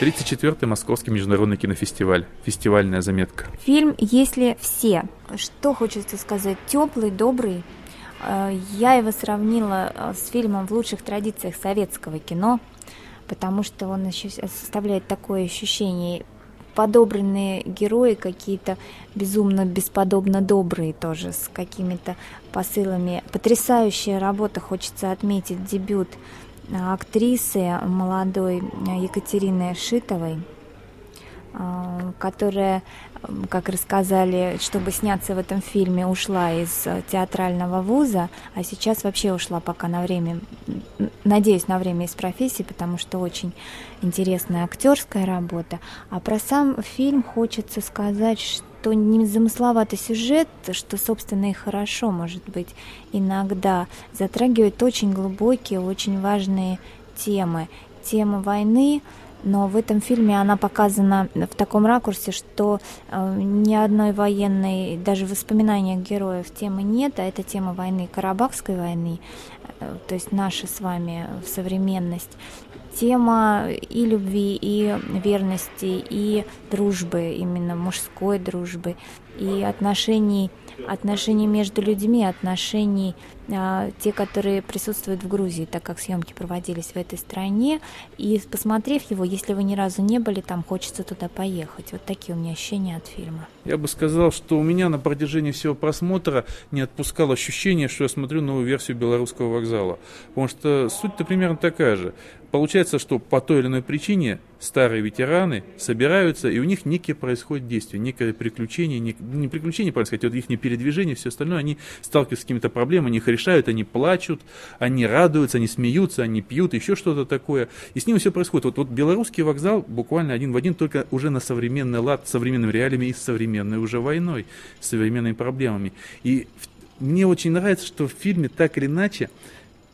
34-й Московский международный кинофестиваль. Фестивальная заметка. Фильм «Если все». Что хочется сказать? Теплый, добрый. Э, я его сравнила э, с фильмом в лучших традициях советского кино, потому что он еще составляет такое ощущение подобранные герои какие-то безумно бесподобно добрые тоже, с какими-то посылами. Потрясающая работа, хочется отметить дебют актрисы молодой Екатерины Шитовой, а, которая, как рассказали, чтобы сняться в этом фильме, ушла из театрального вуза, а сейчас вообще ушла пока на время, надеюсь, на время из профессии, потому что очень интересная актерская работа. А про сам фильм хочется сказать, что что незамысловатый сюжет, что, собственно, и хорошо, может быть, иногда затрагивает очень глубокие, очень важные темы. Тема войны, но в этом фильме она показана в таком ракурсе, что э, ни одной военной, даже в воспоминаниях героев темы нет, а это тема войны, Карабахской войны, э, то есть наша с вами современность тема и любви, и верности, и дружбы, именно мужской дружбы, и отношений, отношений между людьми, отношений а, те, которые присутствуют в Грузии, так как съемки проводились в этой стране. И посмотрев его, если вы ни разу не были там, хочется туда поехать. Вот такие у меня ощущения от фильма. Я бы сказал, что у меня на протяжении всего просмотра не отпускало ощущение, что я смотрю новую версию белорусского вокзала. Потому что суть-то примерно такая же. Получается, что по той или иной причине старые ветераны собираются, и у них некие происходят действия, некое приключение, не, не приключение, происходит, вот их не передвижение, все остальное, они сталкиваются с какими-то проблемами, они их решают, они плачут, они радуются, они смеются, они пьют, еще что-то такое. И с ними все происходит. Вот, вот белорусский вокзал буквально один в один, только уже на современный лад, современными реалиями и с современной уже войной, с современными проблемами. И мне очень нравится, что в фильме так или иначе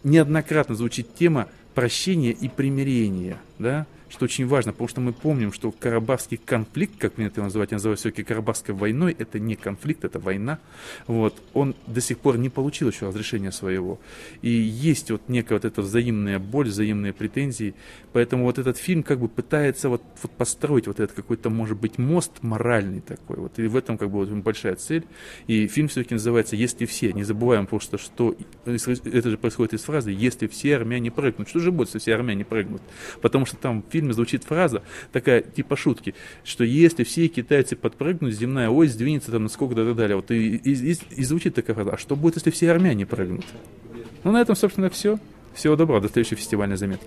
неоднократно звучит тема прощения и примирения, да, что очень важно, потому что мы помним, что Карабахский конфликт, как мне это называть, я называю все-таки Карабахской войной, это не конфликт, это война, вот, он до сих пор не получил еще разрешения своего. И есть вот некая вот эта взаимная боль, взаимные претензии, поэтому вот этот фильм как бы пытается вот, вот построить вот этот какой-то, может быть, мост моральный такой, вот, и в этом как бы вот большая цель. И фильм все-таки называется «Если все», не забываем просто, что это же происходит из фразы «Если все армяне прыгнут». Что же будет, если все армяне прыгнут? Потому что там фильм фильме звучит фраза, такая типа шутки, что если все китайцы подпрыгнут, земная ось сдвинется там насколько-то и так далее. Вот и, и, и, и звучит такая фраза, а что будет, если все армяне прыгнут? Ну, на этом, собственно, все. Всего доброго, до следующей фестивальной заметки.